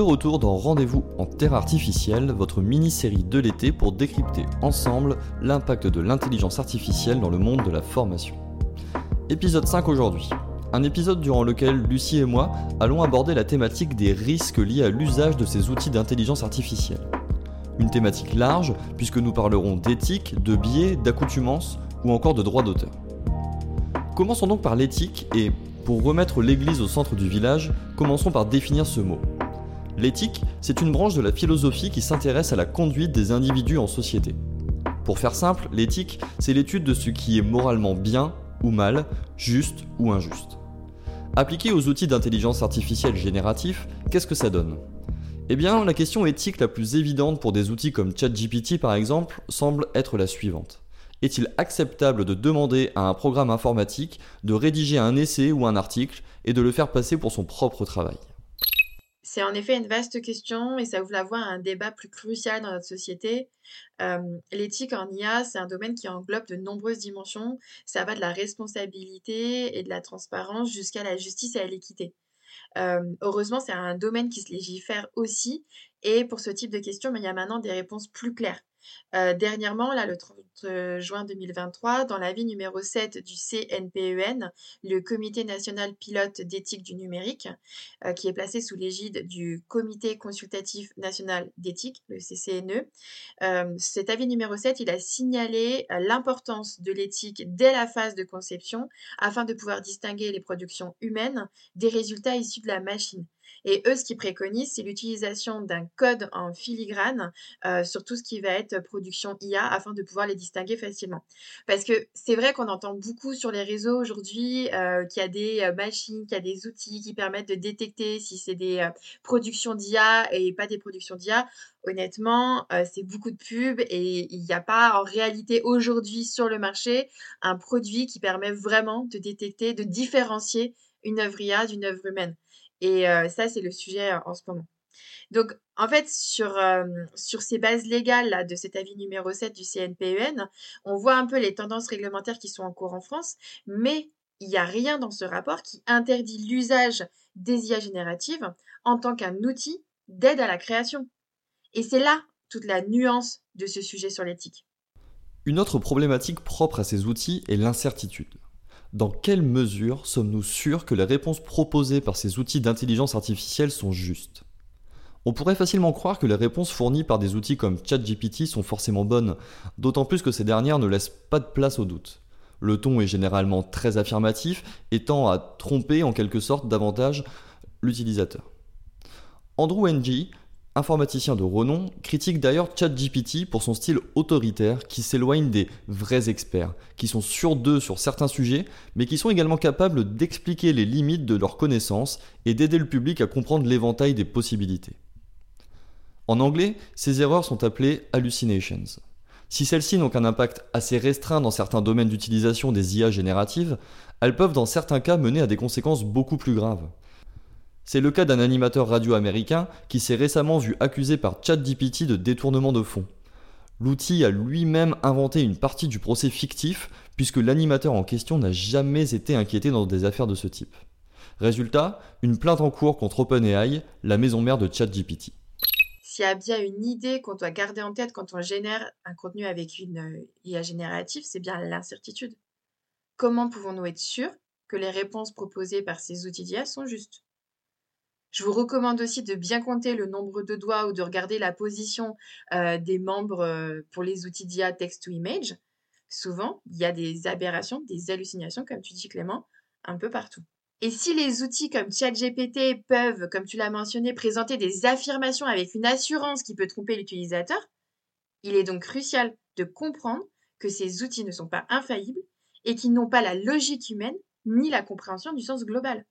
de retour dans Rendez-vous en Terre artificielle, votre mini-série de l'été pour décrypter ensemble l'impact de l'intelligence artificielle dans le monde de la formation. Épisode 5 aujourd'hui. Un épisode durant lequel Lucie et moi allons aborder la thématique des risques liés à l'usage de ces outils d'intelligence artificielle. Une thématique large puisque nous parlerons d'éthique, de biais, d'accoutumance ou encore de droit d'auteur. Commençons donc par l'éthique et, pour remettre l'église au centre du village, commençons par définir ce mot. L'éthique, c'est une branche de la philosophie qui s'intéresse à la conduite des individus en société. Pour faire simple, l'éthique, c'est l'étude de ce qui est moralement bien ou mal, juste ou injuste. Appliqué aux outils d'intelligence artificielle génératifs, qu'est-ce que ça donne? Eh bien, la question éthique la plus évidente pour des outils comme ChatGPT par exemple semble être la suivante. Est-il acceptable de demander à un programme informatique de rédiger un essai ou un article et de le faire passer pour son propre travail? C'est en effet une vaste question et ça ouvre la voie à un débat plus crucial dans notre société. L'éthique en IA, c'est un domaine qui englobe de nombreuses dimensions. Ça va de la responsabilité et de la transparence jusqu'à la justice et à l'équité. heureusement, c'est un domaine qui se légifère aussi. Et pour ce type de questions, il y a maintenant des réponses plus claires. Euh, dernièrement, là, le 30 euh, juin 2023, dans l'avis numéro 7 du CNPEN, e le Comité national pilote d'éthique du numérique, euh, qui est placé sous l'égide du Comité consultatif national d'éthique, le CCNE, cet avis numéro 7, il a signalé l'importance de l'éthique dès la phase de conception afin de pouvoir distinguer les productions humaines des résultats issus de la machine. Et eux, ce qu'ils préconisent, c'est l'utilisation d'un code en filigrane euh, sur tout ce qui va être production IA afin de pouvoir les distinguer facilement. Parce que c'est vrai qu'on entend beaucoup sur les réseaux aujourd'hui euh, qu'il y a des euh, machines, qu'il y a des outils qui permettent de détecter si c'est des productions d'IA et pas des productions d'IA. Honnêtement, c'est beaucoup de pubs et il n'y a pas en réalité aujourd'hui sur le marché un produit qui permet vraiment de détecter, de différencier une œuvre IA d'une œuvre humaine. Et ça, c'est le sujet en ce moment. Donc, en fait, sur, sur ces bases légales de cet avis numéro 7 du CNPEN, e on voit un peu les tendances réglementaires qui sont en cours en France, mais il n'y a rien dans ce rapport qui interdit l'usage des IA génératives en tant qu'un outil d'aide à la création. Et c'est là toute la nuance de ce sujet sur l'éthique. Une autre problématique propre à ces outils est l'incertitude. Dans quelle mesure sommes-nous sûrs que les réponses proposées par ces outils d'intelligence artificielle sont justes? On pourrait facilement croire que les réponses fournies par des outils comme ChatGPT sont forcément bonnes, d'autant plus que ces dernières ne laissent pas de place au doute. Le ton est généralement très affirmatif et tend à tromper en quelque sorte davantage l'utilisateur. Andrew Ng informaticien de renom, critique d'ailleurs ChatGPT pour son style autoritaire qui s'éloigne des vrais experts, qui sont sûrs d'eux sur certains sujets, mais qui sont également capables d'expliquer les limites de leurs connaissances et d'aider le public à comprendre l'éventail des possibilités. En anglais, ces erreurs sont appelées hallucinations. Si celles-ci n'ont qu'un impact assez restreint dans certains domaines d'utilisation des IA génératives, elles peuvent dans certains cas mener à des conséquences beaucoup plus graves. C'est le cas d'un animateur radio américain qui s'est récemment vu accusé par ChatGPT de détournement de fonds. L'outil a lui-même inventé une partie du procès fictif puisque l'animateur en question n'a jamais été inquiété dans des affaires de ce type. Résultat, une plainte en cours contre OpenAI, la maison mère de ChatGPT. S'il y a bien une idée qu'on doit garder en tête quand on génère un contenu avec une euh, IA générative, c'est bien l'incertitude. Comment pouvons-nous être sûrs que les réponses proposées par ces outils d'IA sont justes? Je vous recommande aussi de bien compter le nombre de doigts ou de regarder la position euh, des membres euh, pour les outils d'IA text-to-image. Souvent, il y a des aberrations, des hallucinations, comme tu dis Clément, un peu partout. Et si les outils comme ChatGPT peuvent, comme tu l'as mentionné, présenter des affirmations avec une assurance qui peut tromper l'utilisateur, il est donc crucial de comprendre que ces outils ne sont pas infaillibles et qu'ils n'ont pas la logique humaine ni la compréhension du sens global.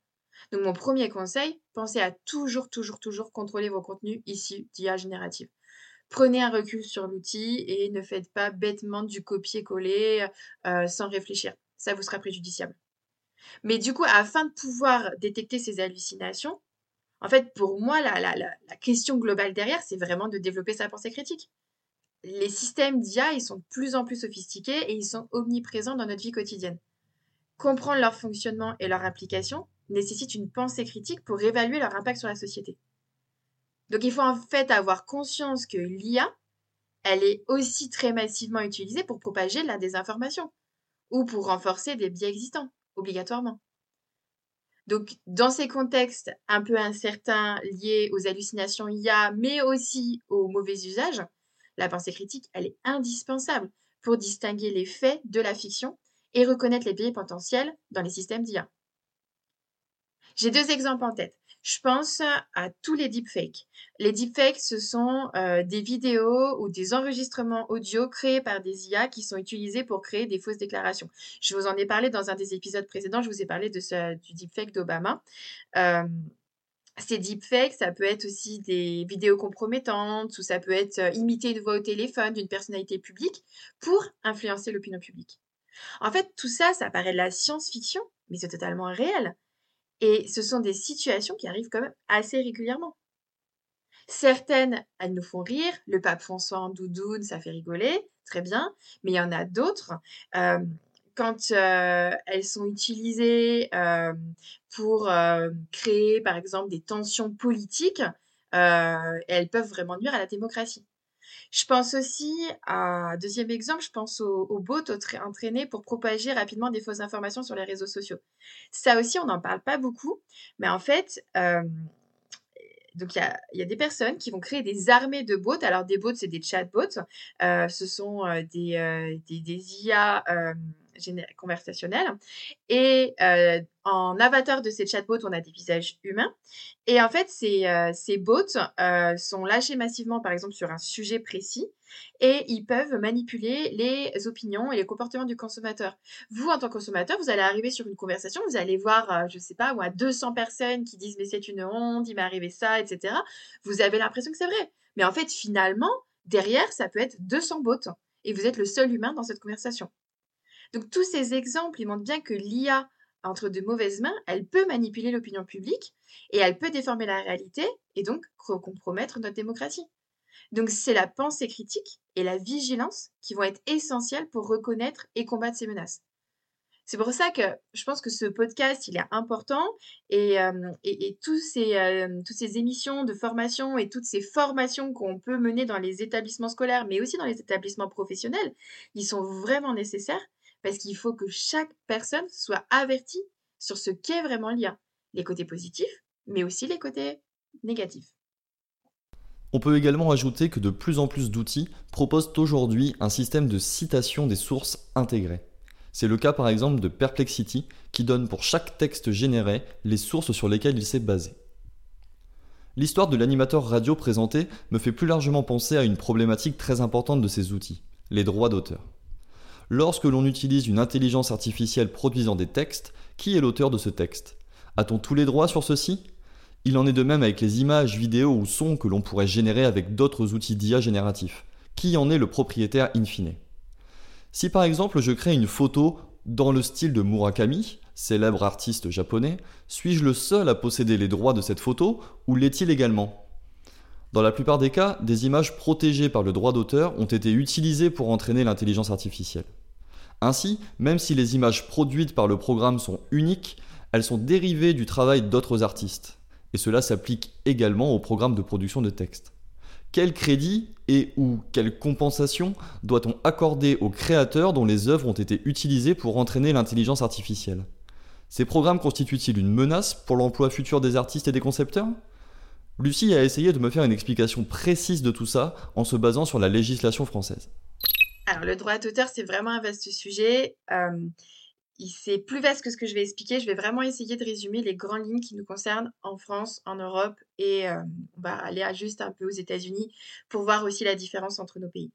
Donc mon premier conseil, pensez à toujours, toujours, toujours contrôler vos contenus issus d'IA générative. Prenez un recul sur l'outil et ne faites pas bêtement du copier-coller euh, sans réfléchir. Ça vous sera préjudiciable. Mais du coup, afin de pouvoir détecter ces hallucinations, en fait, pour moi, la, la, la question globale derrière, c'est vraiment de développer sa pensée critique. Les systèmes d'IA, ils sont de plus en plus sophistiqués et ils sont omniprésents dans notre vie quotidienne. Comprendre leur fonctionnement et leur application, nécessitent une pensée critique pour évaluer leur impact sur la société. Donc il faut en fait avoir conscience que l'IA, elle est aussi très massivement utilisée pour propager la désinformation ou pour renforcer des biais existants, obligatoirement. Donc, dans ces contextes un peu incertains liés aux hallucinations IA, mais aussi aux mauvais usages, la pensée critique, elle est indispensable pour distinguer les faits de la fiction et reconnaître les biais potentiels dans les systèmes d'IA. J'ai deux exemples en tête. Je pense à tous les deepfakes. Les deepfakes, ce sont euh, des vidéos ou des enregistrements audio créés par des IA qui sont utilisés pour créer des fausses déclarations. Je vous en ai parlé dans un des épisodes précédents, je vous ai parlé de du deepfake d'Obama. Euh, ces deepfakes, ça peut être aussi des vidéos compromettantes ou ça peut être euh, imiter une voix au téléphone d'une personnalité publique pour influencer l'opinion publique. En fait, tout ça, ça paraît de la science-fiction, mais c'est totalement réel. Et ce sont des situations qui arrivent quand même assez régulièrement. Certaines, elles nous font rire. Le pape François en doudoune, ça fait rigoler, très bien. Mais il y en a d'autres. Euh, quand euh, elles sont utilisées euh, pour créer, par exemple, des tensions politiques, elles peuvent vraiment nuire à la démocratie. Je pense aussi à, deuxième exemple, je pense aux, bots entraînés pour propager rapidement des fausses informations sur les réseaux sociaux. Ça aussi, on n'en parle pas beaucoup, mais en fait, euh, il y a, des personnes qui vont créer des armées de bots. Alors des bots, c'est des chatbots. Euh, ce sont euh, des, des, des, IA conversationnel. Et euh, en avatar de ces chatbots, on a des visages humains. Et en fait, ces, euh, bots euh, sont lâchés massivement, par exemple, sur un sujet précis. Et ils peuvent manipuler les opinions et les comportements du consommateur. Vous, en tant que consommateur, vous allez arriver sur une conversation, vous allez voir, je sais pas, à 200 personnes qui disent mais c'est une honte, il m'est arrivé ça, etc. Vous avez l'impression que c'est vrai. Mais en fait, finalement, derrière, ça peut être 200 bots. Et vous êtes le seul humain dans cette conversation. Donc tous ces exemples, ils montrent bien que l'IA, entre de mauvaises mains, elle peut manipuler l'opinion publique et elle peut déformer la réalité et donc compromettre notre démocratie. Donc c'est la pensée critique et la vigilance qui vont être essentielles pour reconnaître et combattre ces menaces. C'est pour ça que je pense que ce podcast, il est important et, euh, ces, euh, toutes ces émissions de formation et toutes ces formations qu'on peut mener dans les établissements scolaires, mais aussi dans les établissements professionnels, ils sont vraiment nécessaires parce qu'il faut que chaque personne soit avertie sur ce qu'est vraiment l'IA, les côtés positifs, mais aussi les côtés négatifs. On peut également ajouter que de plus en plus d'outils proposent aujourd'hui un système de citation des sources intégrées. C'est le cas par exemple de Perplexity qui donne pour chaque texte généré les sources sur lesquelles il s'est basé. L'histoire de l'animateur radio présenté me fait plus largement penser à une problématique très importante de ces outils, les droits d'auteur. Lorsque l'on utilise une intelligence artificielle produisant des textes, qui est l'auteur de ce texte? A-t-on tous les droits sur ceci? Il en est de même avec les images, vidéos ou sons que l'on pourrait générer avec d'autres outils d'IA génératifs. Qui en est le propriétaire in fine? Si par exemple je crée une photo dans le style de Murakami, célèbre artiste japonais, suis-je le seul à posséder les droits de cette photo ou l'est-il également? Dans la plupart des cas, des images protégées par le droit d'auteur ont été utilisées pour entraîner l'intelligence artificielle. Ainsi, même si les images produites par le programme sont uniques, elles sont dérivées du travail d'autres artistes. Et cela s'applique également au programme de production de texte. Quel crédit et ou quelle compensation doit-on accorder aux créateurs dont les œuvres ont été utilisées pour entraîner l'intelligence artificielle? Ces programmes constituent-ils une menace pour l'emploi futur des artistes et des concepteurs? Lucie a essayé de me faire une explication précise de tout ça en se basant sur la législation française. Alors, le droit d'auteur, c'est vraiment un vaste sujet. C'est plus vaste que ce que je vais expliquer. Je vais vraiment essayer de résumer les grandes lignes qui nous concernent en France, en Europe et on va aller à juste un peu aux États-Unis pour voir aussi la différence entre nos pays.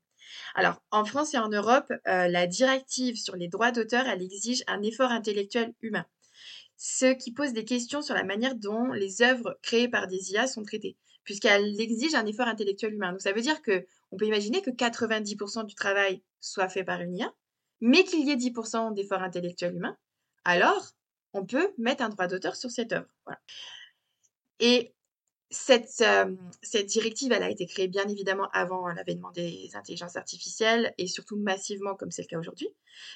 Alors, en France et en Europe, euh, la directive sur les droits d'auteur, elle exige un effort intellectuel humain, ce qui pose des questions sur la manière dont les œuvres créées par des IA sont traitées puisqu'elle exige un effort intellectuel humain. Donc ça veut dire que on peut imaginer que 90% du travail soit fait par une IA, mais qu'il y ait 10% d'effort intellectuel humain, alors on peut mettre un droit d'auteur sur cette œuvre. Et cette, euh, cette, directive, elle a été créée bien évidemment avant l'avènement des intelligences artificielles et surtout massivement comme c'est le cas aujourd'hui.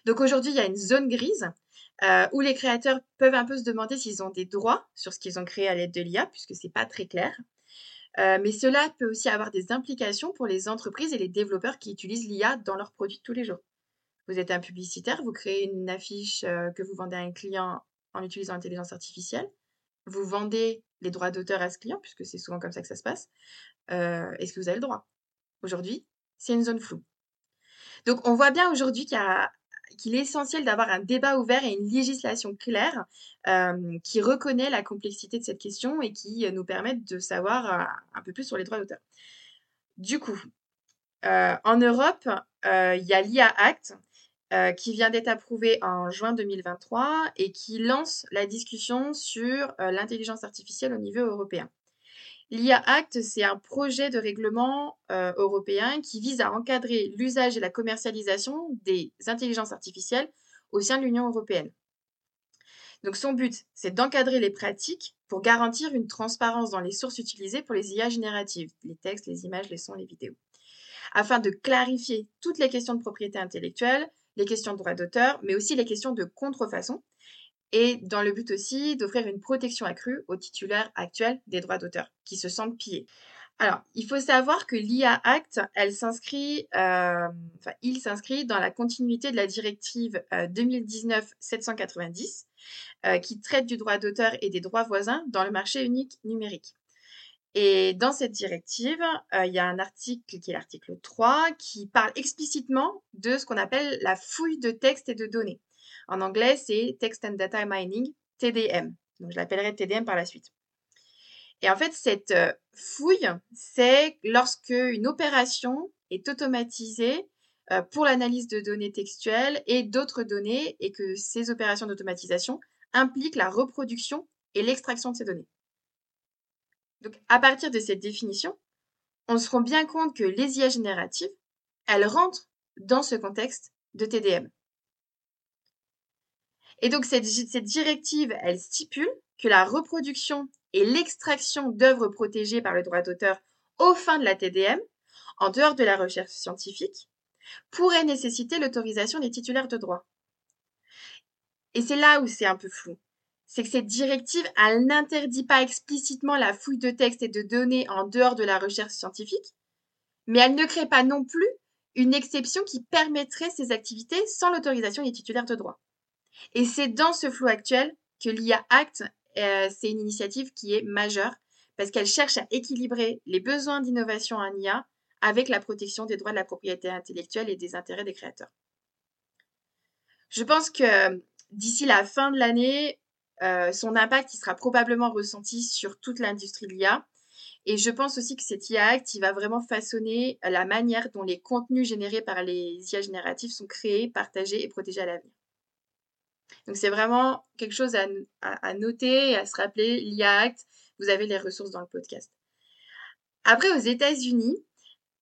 Donc aujourd'hui, il y a une zone grise euh, où les créateurs peuvent un peu se demander s'ils ont des droits sur ce qu'ils ont créé à l'aide de l'IA, puisque c'est pas très clair. Euh, mais cela peut aussi avoir des implications pour les entreprises et les développeurs qui utilisent l'IA dans leurs produits tous les jours. Vous êtes un publicitaire, vous créez une affiche euh, que vous vendez à un client en utilisant l'intelligence artificielle. Vous vendez les droits d'auteur à ce client, puisque c'est souvent comme ça que ça se passe. Euh, est-ce que vous avez le droit? Aujourd'hui, c'est une zone floue. Donc on voit bien aujourd'hui qu'il est essentiel d'avoir un débat ouvert et une législation claire euh, qui reconnaît la complexité de cette question et qui nous permette de savoir un peu plus sur les droits d'auteur. Du coup, en Europe, il y a l'IA Act euh, qui vient d'être approuvé en juin 2023 et qui lance la discussion sur euh, l'intelligence artificielle au niveau européen. L'IA Act, c'est un projet de règlement euh, européen qui vise à encadrer l'usage et la commercialisation des intelligences artificielles au sein de l'Union européenne. Donc son but, c'est d'encadrer les pratiques pour garantir une transparence dans les sources utilisées pour les IA génératives, les textes, les images, les sons, les vidéos, afin de clarifier toutes les questions de propriété intellectuelle, les questions de droit d'auteur, mais aussi les questions de contrefaçon, et dans le but aussi d'offrir une protection accrue aux titulaires actuels des droits d'auteur qui se sentent pillés. Alors, il faut savoir que l'IA Act, elle s'inscrit, euh, enfin, il s'inscrit dans la continuité de la directive 2019-790 euh, euh, qui traite du droit d'auteur et des droits voisins dans le marché unique numérique. Et dans cette directive, il y a un article qui est l'article 3 qui parle explicitement de ce qu'on appelle la fouille de texte et de données. En anglais, c'est Text and Data Mining, TDM. Donc, je l'appellerai TDM par la suite. Et en fait, cette euh, fouille, c'est lorsque une opération est automatisée euh, pour l'analyse de données textuelles et d'autres données et que ces opérations d'automatisation impliquent la reproduction et l'extraction de ces données. Donc, à partir de cette définition, on se rend bien compte que les IA génératives, elles rentrent dans ce contexte de TDM. Et donc, cette, directive, elle stipule que la reproduction et l'extraction d'œuvres protégées par le droit d'auteur aux fins de la TDM, en dehors de la recherche scientifique, pourrait nécessiter l'autorisation des titulaires de droit. Et c'est là où c'est un peu flou c'est que cette directive, elle n'interdit pas explicitement la fouille de textes et de données en dehors de la recherche scientifique, mais elle ne crée pas non plus une exception qui permettrait ces activités sans l'autorisation des titulaires de droit. Et c'est dans ce flou actuel que l'IA Act, euh, c'est une initiative qui est majeure parce qu'elle cherche à équilibrer les besoins d'innovation en IA avec la protection des droits de la propriété intellectuelle et des intérêts des créateurs. Je pense que d'ici la fin de l'année, euh, son impact sera probablement ressenti sur toute l'industrie de l'IA. Et je pense aussi que cet IA Act, il va vraiment façonner la manière dont les contenus générés par les IA génératifs sont créés, partagés et protégés à l'avenir. Donc c'est vraiment quelque chose à, noter et à se rappeler, l'IA vous avez les ressources dans le podcast. Après, aux États-Unis,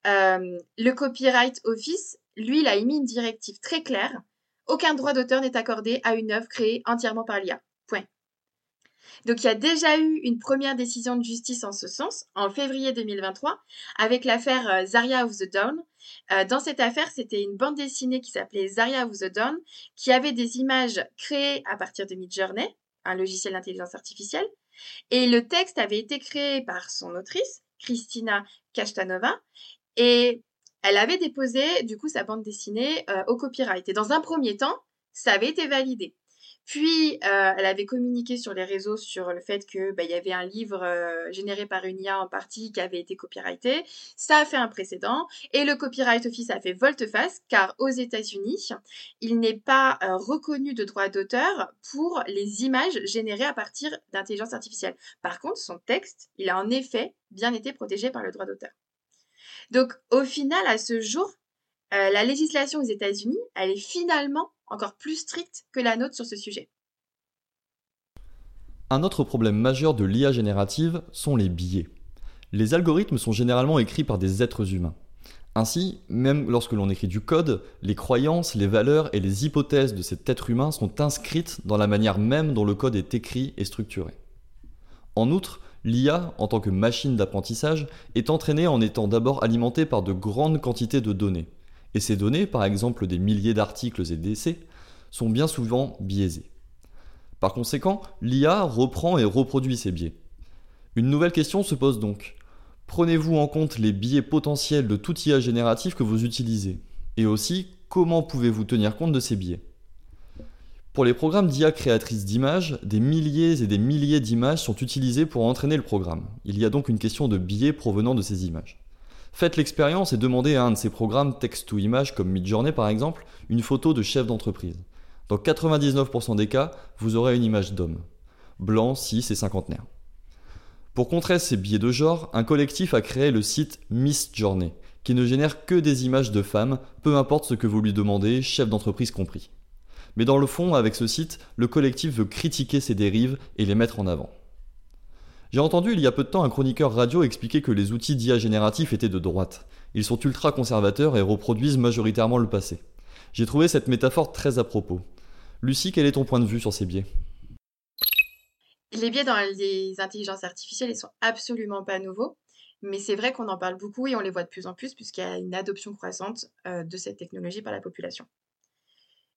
euh, le Copyright Office, lui, il a émis une directive très claire. Aucun droit d'auteur n'est accordé à une œuvre créée entièrement par l'IA. Donc il y a déjà eu une première décision de justice en ce sens, en février 2023, avec l'affaire euh, Zaria of the Dawn. Euh, dans cette affaire, c'était une bande dessinée qui s'appelait Zaria of the Dawn, qui avait des images créées à partir de Midjourney, un logiciel d'intelligence artificielle, et le texte avait été créé par son autrice, Christina Kashtanova, et elle avait déposé du coup sa bande dessinée euh, au copyright. Et dans un premier temps, ça avait été validé. Puis, euh, elle avait communiqué sur les réseaux sur le fait que bah, y avait un livre euh, généré par une IA en partie qui avait été copyrighté. Ça a fait un précédent et le Copyright Office a fait volte-face car aux États-Unis, il n'est pas euh, reconnu de droit d'auteur pour les images générées à partir d'intelligence artificielle. Par contre, son texte, il a en effet bien été protégé par le droit d'auteur. Donc, au final, à ce jour, la législation aux États-Unis, elle est finalement encore plus stricte que la nôtre sur ce sujet. Un autre problème majeur de l'IA générative sont les biais. Les algorithmes sont généralement écrits par des êtres humains. Ainsi, même lorsque l'on écrit du code, les croyances, les valeurs et les hypothèses de cet être humain sont inscrites dans la manière même dont le code est écrit et structuré. En outre, l'IA, en tant que machine d'apprentissage, est entraînée en étant d'abord alimentée par de grandes quantités de données, et ces données, par exemple des milliers d'articles et d'essais, sont bien souvent biaisées. Par conséquent, l'IA reprend et reproduit ces biais. Une nouvelle question se pose donc. Prenez-vous en compte les biais potentiels de tout IA génératif que vous utilisez? Et aussi, comment pouvez-vous tenir compte de ces biais? Pour les programmes d'IA créatrices d'images, des milliers et des milliers d'images sont utilisées pour entraîner le programme. Il y a donc une question de biais provenant de ces images. Faites l'expérience et demandez à un de ces programmes texte-to-image comme Midjourney par exemple une photo de chef d'entreprise. Dans 99% des cas, vous aurez une image d'homme. Blanc, cis et cinquantenaire. Pour contrer ces biais de genre, un collectif a créé le site Miss Journey, qui ne génère que des images de femmes, peu importe ce que vous lui demandez, chef d'entreprise compris. Mais dans le fond, avec ce site, le collectif veut critiquer ces dérives et les mettre en avant. J'ai entendu il y a peu de temps un chroniqueur radio expliquer que les outils d'IA génératifs étaient de droite. Ils sont ultra conservateurs et reproduisent majoritairement le passé. J'ai trouvé cette métaphore très à propos. Lucie, quel est ton point de vue sur ces biais? Les biais dans les intelligences artificielles, ils sont absolument pas nouveaux. Mais c'est vrai qu'on en parle beaucoup et on les voit de plus en plus puisqu'il y a une adoption croissante euh, de cette technologie par la population.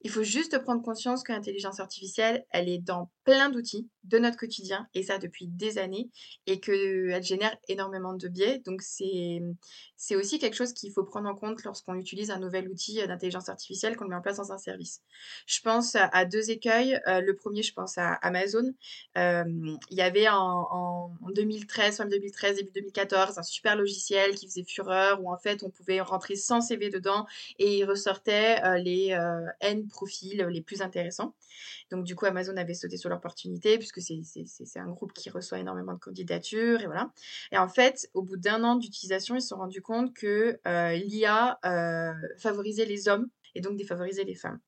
Il faut juste prendre conscience que l'intelligence artificielle, elle est dans plein d'outils de notre quotidien, et ça depuis des années, et qu'elle génère énormément de biais. Donc c'est, aussi quelque chose qu'il faut prendre en compte lorsqu'on utilise un nouvel outil d'intelligence artificielle qu'on met en place dans un service. Je pense à deux écueils. Euh, le premier, je pense à Amazon. Euh, il y avait en, en 2013, fin 2013, début 2014, un super logiciel qui faisait fureur, où en fait on pouvait rentrer 100 CV dedans, et il ressortait euh, les N profils les plus intéressants. Donc du coup, Amazon avait sauté sur l'opportunité puisque c'est un groupe qui reçoit énormément de candidatures et en fait, au bout d'un an d'utilisation, ils se sont rendus compte que euh, l'IA euh, favorisait les hommes et donc défavorisait les femmes.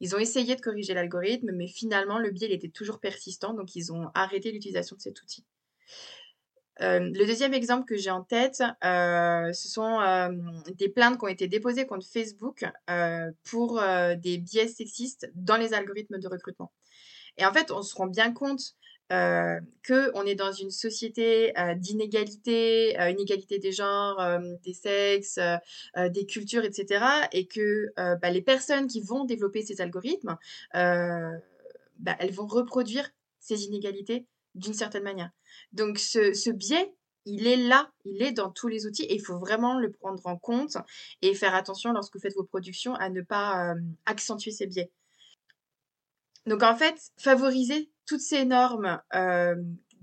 Ils ont essayé de corriger l'algorithme, mais finalement, le biais était toujours persistant, donc ils ont arrêté l'utilisation de cet outil. Euh, le deuxième exemple que j'ai en tête, ce sont des plaintes qui ont été déposées contre Facebook pour des biais sexistes dans les algorithmes de recrutement. Et en fait, on se rend bien compte qu'on est dans une société d'inégalité, inégalité des genres, des sexes, des cultures, etc. Et que bah, les personnes qui vont développer ces algorithmes, bah, elles vont reproduire ces inégalités d'une certaine manière. Donc ce, biais, il est là, il est dans tous les outils et il faut vraiment le prendre en compte et faire attention lorsque vous faites vos productions à ne pas euh, accentuer ces biais. Donc en fait, favoriser toutes ces normes euh,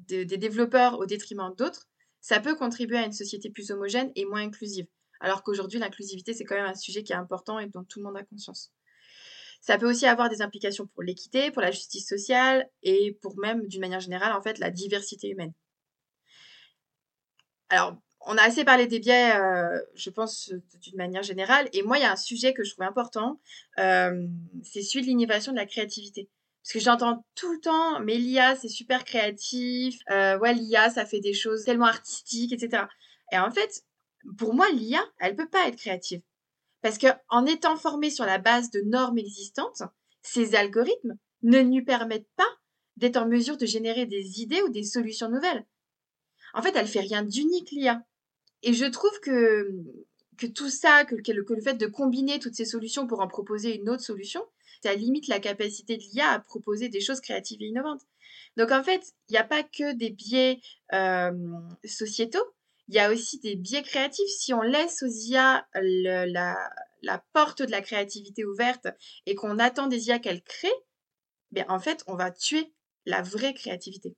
des développeurs au détriment d'autres, ça peut contribuer à une société plus homogène et moins inclusive. Alors qu'aujourd'hui, l'inclusivité, c'est quand même un sujet qui est important et dont tout le monde a conscience. Ça peut aussi avoir des implications pour l'équité, pour la justice sociale et pour même, d'une manière générale, en fait, la diversité humaine. Alors, on a assez parlé des biais, euh, je pense, d'une manière générale. Et moi, il y a un sujet que je trouve important, euh, c'est celui de l'innovation de la créativité. Parce que j'entends tout le temps, mais l'IA, c'est super créatif. Euh, ouais, l'IA, ça fait des choses tellement artistiques, etc. Et en fait, pour moi, l'IA, elle peut pas être créative. Parce qu'en étant formé sur la base de normes existantes, ces algorithmes ne lui permettent pas d'être en mesure de générer des idées ou des solutions nouvelles. En fait, elle fait rien d'unique, l'IA. Et je trouve que, que tout ça, que, le, fait de combiner toutes ces solutions pour en proposer une autre solution, ça limite la capacité de l'IA à proposer des choses créatives et innovantes. Donc en fait, il n'y a pas que des biais euh, sociétaux, il y a aussi des biais créatifs. Si on laisse aux IA la, porte de la créativité ouverte et qu'on attend des IA qu'elles créent, ben en fait, on va tuer la vraie créativité.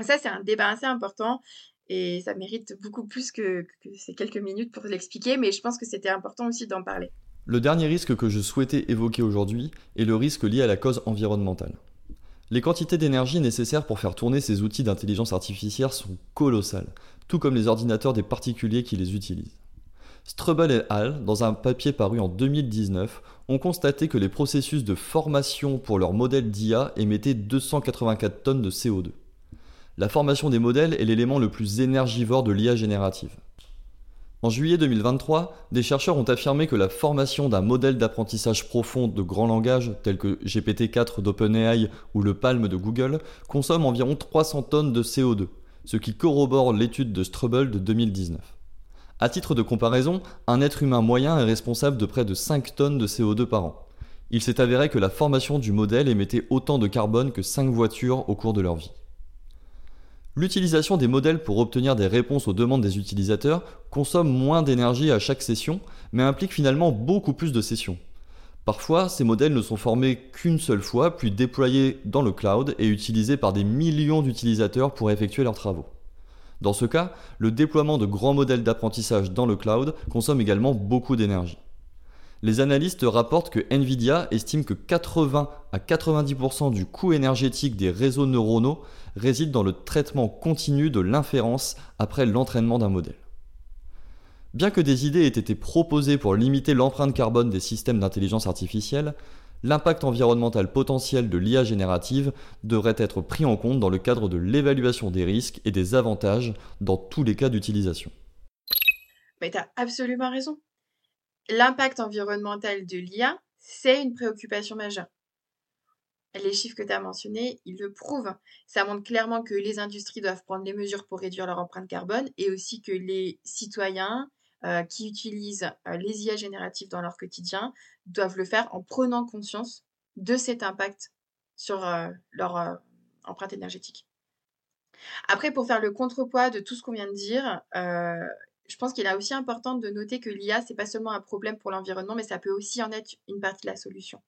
Ça, c'est un débat assez important et ça mérite beaucoup plus que, ces quelques minutes pour l'expliquer, mais je pense que c'était important aussi d'en parler. Le dernier risque que je souhaitais évoquer aujourd'hui est le risque lié à la cause environnementale. Les quantités d'énergie nécessaires pour faire tourner ces outils d'intelligence artificielle sont colossales, tout comme les ordinateurs des particuliers qui les utilisent. Strubble et al., dans un papier paru en 2019, ont constaté que les processus de formation pour leurs modèles d'IA émettaient 284 tonnes de CO2. La formation des modèles est l'élément le plus énergivore de l'IA générative. En juillet 2023, des chercheurs ont affirmé que la formation d'un modèle d'apprentissage profond de grand langage tel que GPT-4 d'OpenAI ou le Palm de Google consomme environ 300 tonnes de CO2, ce qui corrobore l'étude de Strubble de 2019. À titre de comparaison, un être humain moyen est responsable de près de 5 tonnes de CO2 par an. Il s'est avéré que la formation du modèle émettait autant de carbone que 5 voitures au cours de leur vie. L'utilisation des modèles pour obtenir des réponses aux demandes des utilisateurs consomme moins d'énergie à chaque session, mais implique finalement beaucoup plus de sessions. Parfois, ces modèles ne sont formés qu'une seule fois, puis déployés dans le cloud et utilisés par des millions d'utilisateurs pour effectuer leurs travaux. Dans ce cas, le déploiement de grands modèles d'apprentissage dans le cloud consomme également beaucoup d'énergie. Les analystes rapportent que Nvidia estime que 80 à 90% du coût énergétique des réseaux neuronaux réside dans le traitement continu de l'inférence après l'entraînement d'un modèle. Bien que des idées aient été proposées pour limiter l'empreinte carbone des systèmes d'intelligence artificielle, l'impact environnemental potentiel de l'IA générative devrait être pris en compte dans le cadre de l'évaluation des risques et des avantages dans tous les cas d'utilisation. Mais tu as absolument raison. L'impact environnemental de l'IA, c'est une préoccupation majeure. Les chiffres que tu as mentionnés, ils le prouvent. Ça montre clairement que les industries doivent prendre les mesures pour réduire leur empreinte carbone et aussi que les citoyens euh, qui utilisent euh, les IA génératives dans leur quotidien doivent le faire en prenant conscience de cet impact sur euh, leur empreinte énergétique. Après, pour faire le contrepoids de tout ce qu'on vient de dire, je pense qu'il est aussi important de noter que l'IA, c'est pas seulement un problème pour l'environnement, mais ça peut aussi en être une partie de la solution.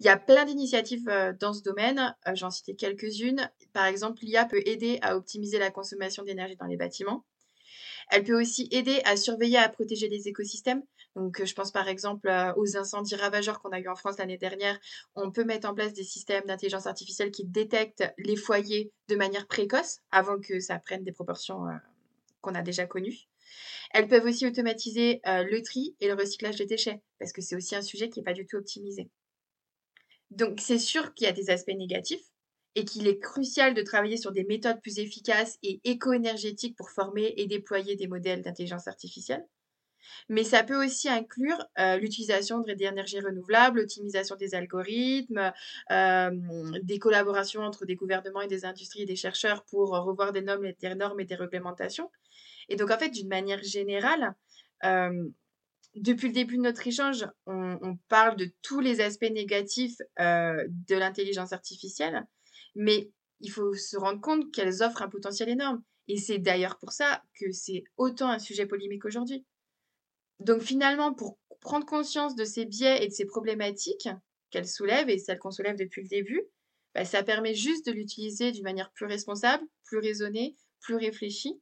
Il y a plein d'initiatives dans ce domaine, j'en citais quelques-unes. Par exemple, l'IA peut aider à optimiser la consommation d'énergie dans les bâtiments. Elle peut aussi aider à surveiller, à protéger les écosystèmes. Donc, je pense par exemple aux incendies ravageurs qu'on a eu en France l'année dernière. On peut mettre en place des systèmes d'intelligence artificielle qui détectent les foyers de manière précoce avant que ça prenne des proportions qu'on a déjà connues. Elles peuvent aussi automatiser le tri et le recyclage des déchets, parce que c'est aussi un sujet qui n'est pas du tout optimisé. Donc c'est sûr qu'il y a des aspects négatifs et qu'il est crucial de travailler sur des méthodes plus efficaces et éco-énergétiques pour former et déployer des modèles d'intelligence artificielle. Mais ça peut aussi inclure euh, l'utilisation d'énergies renouvelables, l'optimisation des algorithmes, euh, des collaborations entre des gouvernements et des industries et des chercheurs pour revoir des des normes et des réglementations. Et donc, en fait, d'une manière générale, euh, depuis le début de notre échange, on, parle de tous les aspects négatifs euh, de l'intelligence artificielle, mais il faut se rendre compte qu'elles offrent un potentiel énorme. Et c'est d'ailleurs pour ça que c'est autant un sujet polémique aujourd'hui. Donc finalement, pour prendre conscience de ces biais et de ces problématiques qu'elles soulèvent et celles qu'on soulève depuis le début, bah, ça permet juste de l'utiliser d'une manière plus responsable, plus raisonnée, plus réfléchie.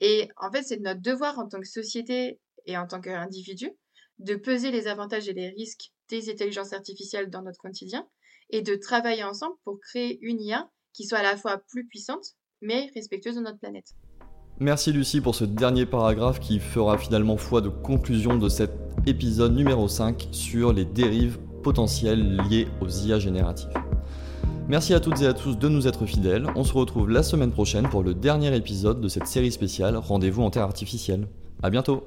Et en fait, c'est notre devoir en tant que société et en tant qu'individu, de peser les avantages et les risques des intelligences artificielles dans notre quotidien et de travailler ensemble pour créer une IA qui soit à la fois plus puissante mais respectueuse de notre planète. Merci Lucie pour ce dernier paragraphe qui fera finalement foi de conclusion de cet épisode numéro 5 sur les dérives potentielles liées aux IA génératives. Merci à toutes et à tous de nous être fidèles. On se retrouve la semaine prochaine pour le dernier épisode de cette série spéciale Rendez-vous en Terre artificielle. A bientôt